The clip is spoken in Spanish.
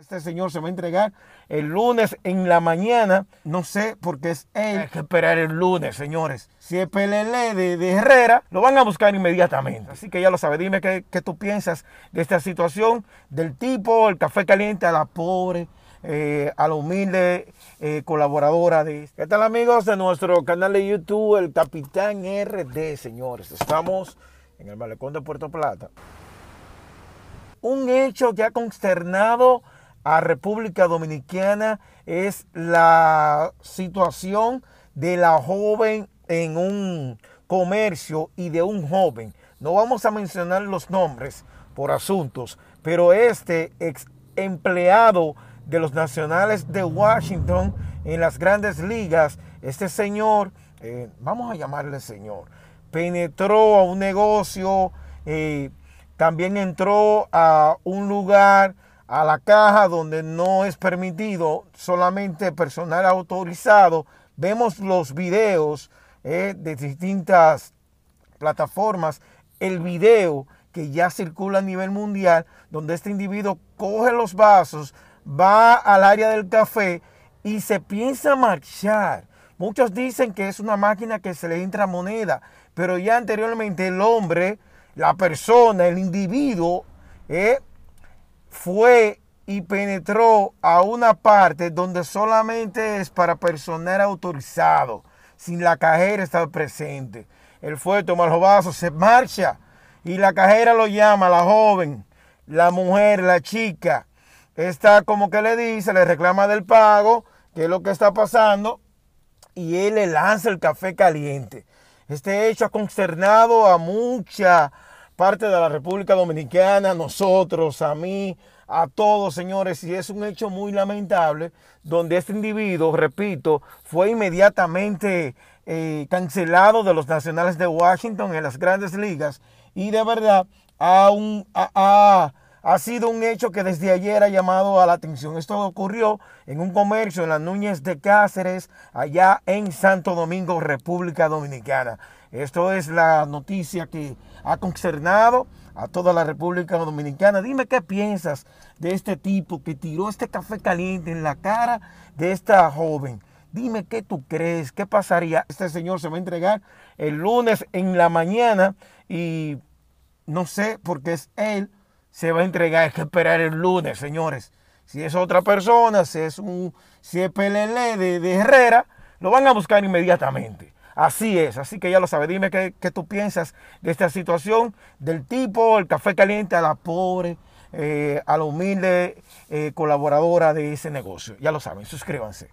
Este señor se va a entregar el lunes en la mañana. No sé por qué es él. Hay que esperar el lunes, señores. Si es PLL de, de Herrera, lo van a buscar inmediatamente. Así que ya lo sabes. Dime qué, qué tú piensas de esta situación del tipo, el café caliente a la pobre. Eh, a la humilde eh, colaboradora de... ¿Qué tal amigos de nuestro canal de YouTube, el Capitán RD, señores? Estamos en el malecón de Puerto Plata. Un hecho que ha consternado a República Dominicana es la situación de la joven en un comercio y de un joven. No vamos a mencionar los nombres por asuntos, pero este ex empleado de los Nacionales de Washington en las grandes ligas, este señor, eh, vamos a llamarle señor, penetró a un negocio, eh, también entró a un lugar a la caja donde no es permitido solamente personal autorizado. Vemos los videos eh, de distintas plataformas, el video que ya circula a nivel mundial, donde este individuo coge los vasos, va al área del café y se piensa marchar. Muchos dicen que es una máquina que se le entra moneda, pero ya anteriormente el hombre, la persona, el individuo, eh, fue y penetró a una parte donde solamente es para personal autorizado, sin la cajera estar presente. Él fue, toma los vasos, se marcha y la cajera lo llama, la joven, la mujer, la chica, está como que le dice, le reclama del pago, qué es lo que está pasando, y él le lanza el café caliente. Este hecho ha consternado a mucha parte de la República Dominicana, nosotros, a mí, a todos, señores, y es un hecho muy lamentable, donde este individuo, repito, fue inmediatamente eh, cancelado de los Nacionales de Washington en las grandes ligas, y de verdad ha, un, sido un hecho que desde ayer ha llamado a la atención. Esto ocurrió en un comercio en las Núñez de Cáceres, allá en Santo Domingo, República Dominicana. Esto es la noticia que ha concernado a toda la República Dominicana. Dime qué piensas de este tipo que tiró este café caliente en la cara de esta joven. Dime qué tú crees, qué pasaría. Este señor se va a entregar el lunes en la mañana y no sé por qué es él. Se va a entregar, hay que esperar el lunes, señores. Si es otra persona, si es un si es PLL de, Herrera, lo van a buscar inmediatamente. Así es, así que ya lo sabes. Dime qué, qué, tú piensas de esta situación del tipo, el café caliente a la pobre, eh, a la humilde eh, colaboradora de ese negocio. Ya lo saben, suscríbanse.